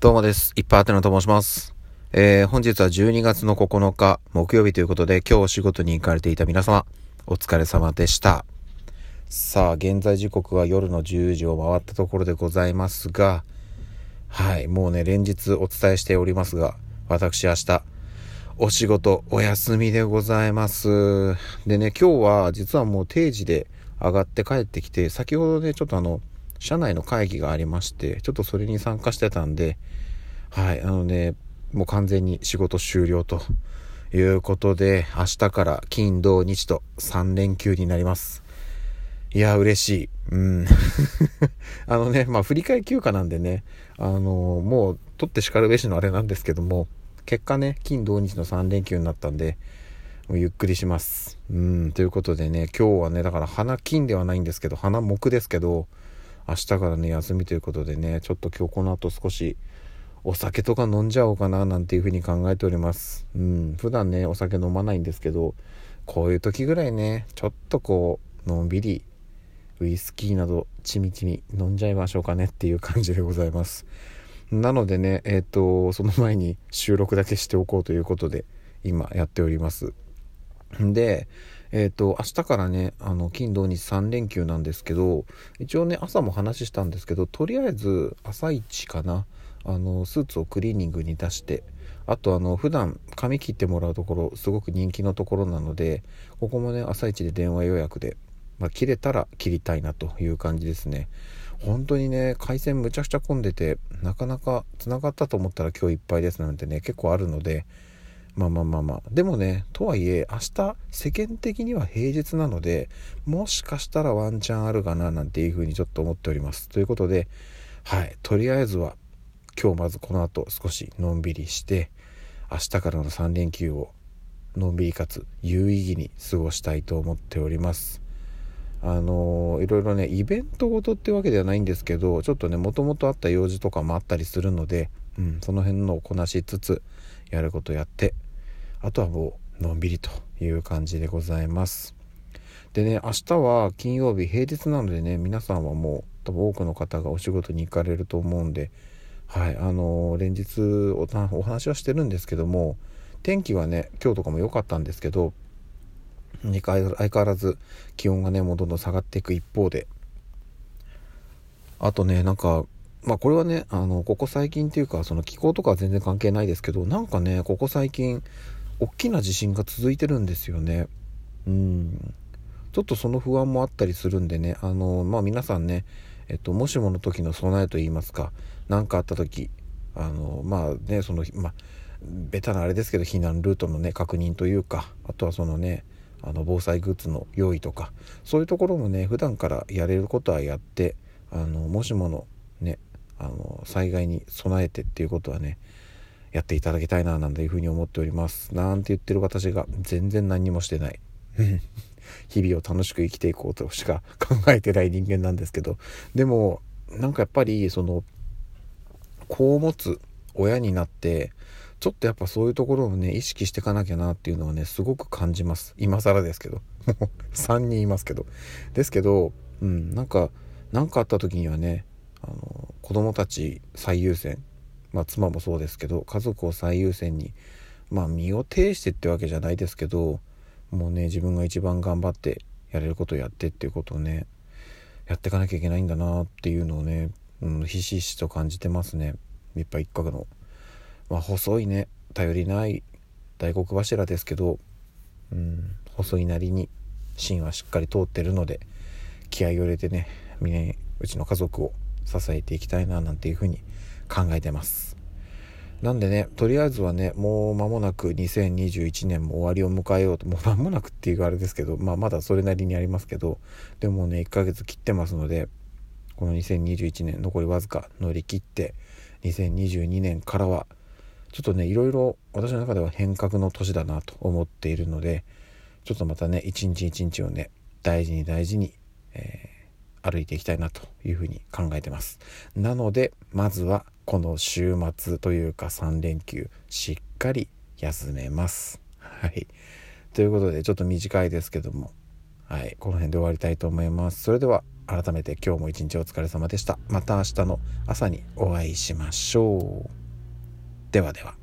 どうもです。いっぱいあてなと申します。えー、本日は12月の9日木曜日ということで今日お仕事に行かれていた皆様お疲れ様でした。さあ、現在時刻は夜の10時を回ったところでございますが、はい、もうね、連日お伝えしておりますが、私明日、お仕事お休みでございます。でね、今日は実はもう定時で上がって帰ってきて、先ほどね、ちょっとあの、社内の会議がありまして、ちょっとそれに参加してたんで、はい、あのね、もう完全に仕事終了ということで、明日から金、土、日と3連休になります。いや、嬉しい。うん。あのね、まあ、振り替休暇なんでね、あのもう、取って叱るべしのあれなんですけども、結果ね、金、土、日の3連休になったんで、もうゆっくりします。うん、ということでね、今日はね、だから花金ではないんですけど、花木ですけど、明日からね、休みということでね、ちょっと今日この後少し、お酒とか飲んじゃおうかななんていうふうに考えております。うん、普段ね、お酒飲まないんですけど、こういう時ぐらいね、ちょっとこう、のんびり、ウイスキーなど、ちみちみ飲んじゃいましょうかねっていう感じでございます。なのでね、えっ、と、その前に収録だけしておこうということで、今やっております。で、えっ、と、明日からね、あの、金土日3連休なんですけど、一応ね、朝も話したんですけど、とりあえず、朝一かな、あの、スーツをクリーニングに出して、あと、あの、普段、髪切ってもらうところ、すごく人気のところなので、ここもね、朝一で電話予約で、まあ、切れたら切りたいなという感じですね。本当にね、回線むちゃくちゃ混んでて、なかなか繋がったと思ったら今日いっぱいですなんてね、結構あるので、まあまあまあまあ。でもね、とはいえ、明日、世間的には平日なので、もしかしたらワンチャンあるかな、なんていうふうにちょっと思っております。ということで、はい、とりあえずは、今日まずこの後少しのんびりして、明日からの3連休を、のんびりかつ有意義に過ごしたいと思っております。あのーいろいろね、イベントごとってわけではないんですけど、ちょっとね、もともとあった用事とかもあったりするので、うん、その辺のをこなしつつ、やることやって、あとはもう、のんびりという感じでございます。でね、明日は金曜日平日なのでね、皆さんはもう、多分多くの方がお仕事に行かれると思うんで、はい、あのー連日おお話はしてるんですけども、天気はね、今日とかも良かったんですけど、相変わらず気温がね、もうどんどん下がっていく一方で、あとね、なんか、まあこれはね、あの、ここ最近っていうか、その気候とかは全然関係ないですけど、なんかね、ここ最近、大きな地震が続いてるんですよね。うん。ちょっとその不安もあったりするんでね、あの、まあ皆さんね、えっと、もしもの時の備えといいますか、何かあった時、あの、まあね、その、まあ、ベタなあれですけど、避難ルートのね、確認というか、あとはそのね、あの、防災グッズの用意とか、そういうところもね、普段からやれることはやって、あの、もしものね、あの、災害に備えてっていうことはね、やっていただきたいな、なんていうふうに思っております。なんて言ってる私が全然何にもしてない。日々を楽しく生きていこうとしか考えてない人間なんですけど、でも、なんかやっぱり、その、子を持つ親になって、ちょっとやっぱそういうところをね、意識していかなきゃなっていうのはね、すごく感じます。今更ですけど。もう3人いますけど。ですけど、うん、なんか、なんかあった時にはね、あの、子供たち最優先。まあ妻もそうですけど、家族を最優先に、まあ身を挺してってわけじゃないですけど、もうね、自分が一番頑張ってやれることをやってっていうことをね、やっていかなきゃいけないんだなっていうのをね、うん、ひしひしと感じてますね。一派一角の。まあ細いね、頼りない大黒柱ですけど、うん、細いなりに芯はしっかり通ってるので、気合を入れてね、みね、うちの家族を支えていきたいななんていうふうに考えてます。なんでね、とりあえずはね、もう間もなく2021年も終わりを迎えようと、もう間もなくっていうあれですけど、まあまだそれなりにありますけど、でもね、1ヶ月切ってますので、この2021年残りわずか乗り切って、2022年からは、ちょっとね、いろいろ私の中では変革の年だなと思っているので、ちょっとまたね、一日一日をね、大事に大事に、えー歩いていきたいなというふうに考えてます。なので、まずはこの週末というか3連休、しっかり休めます。はい。ということで、ちょっと短いですけども、はい、この辺で終わりたいと思います。それでは、改めて今日も一日お疲れ様でしたまた明日の朝にお会いしましょうではでは